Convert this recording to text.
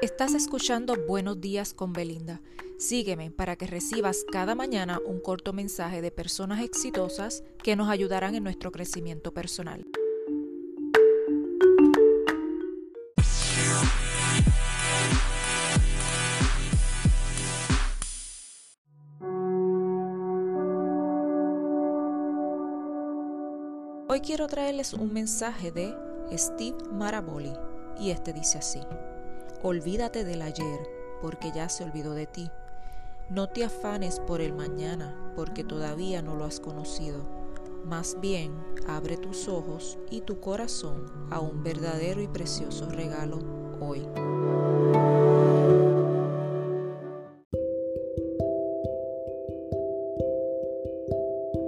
Estás escuchando Buenos días con Belinda. Sígueme para que recibas cada mañana un corto mensaje de personas exitosas que nos ayudarán en nuestro crecimiento personal. Hoy quiero traerles un mensaje de Steve Maraboli y este dice así. Olvídate del ayer, porque ya se olvidó de ti. No te afanes por el mañana, porque todavía no lo has conocido. Más bien, abre tus ojos y tu corazón a un verdadero y precioso regalo hoy.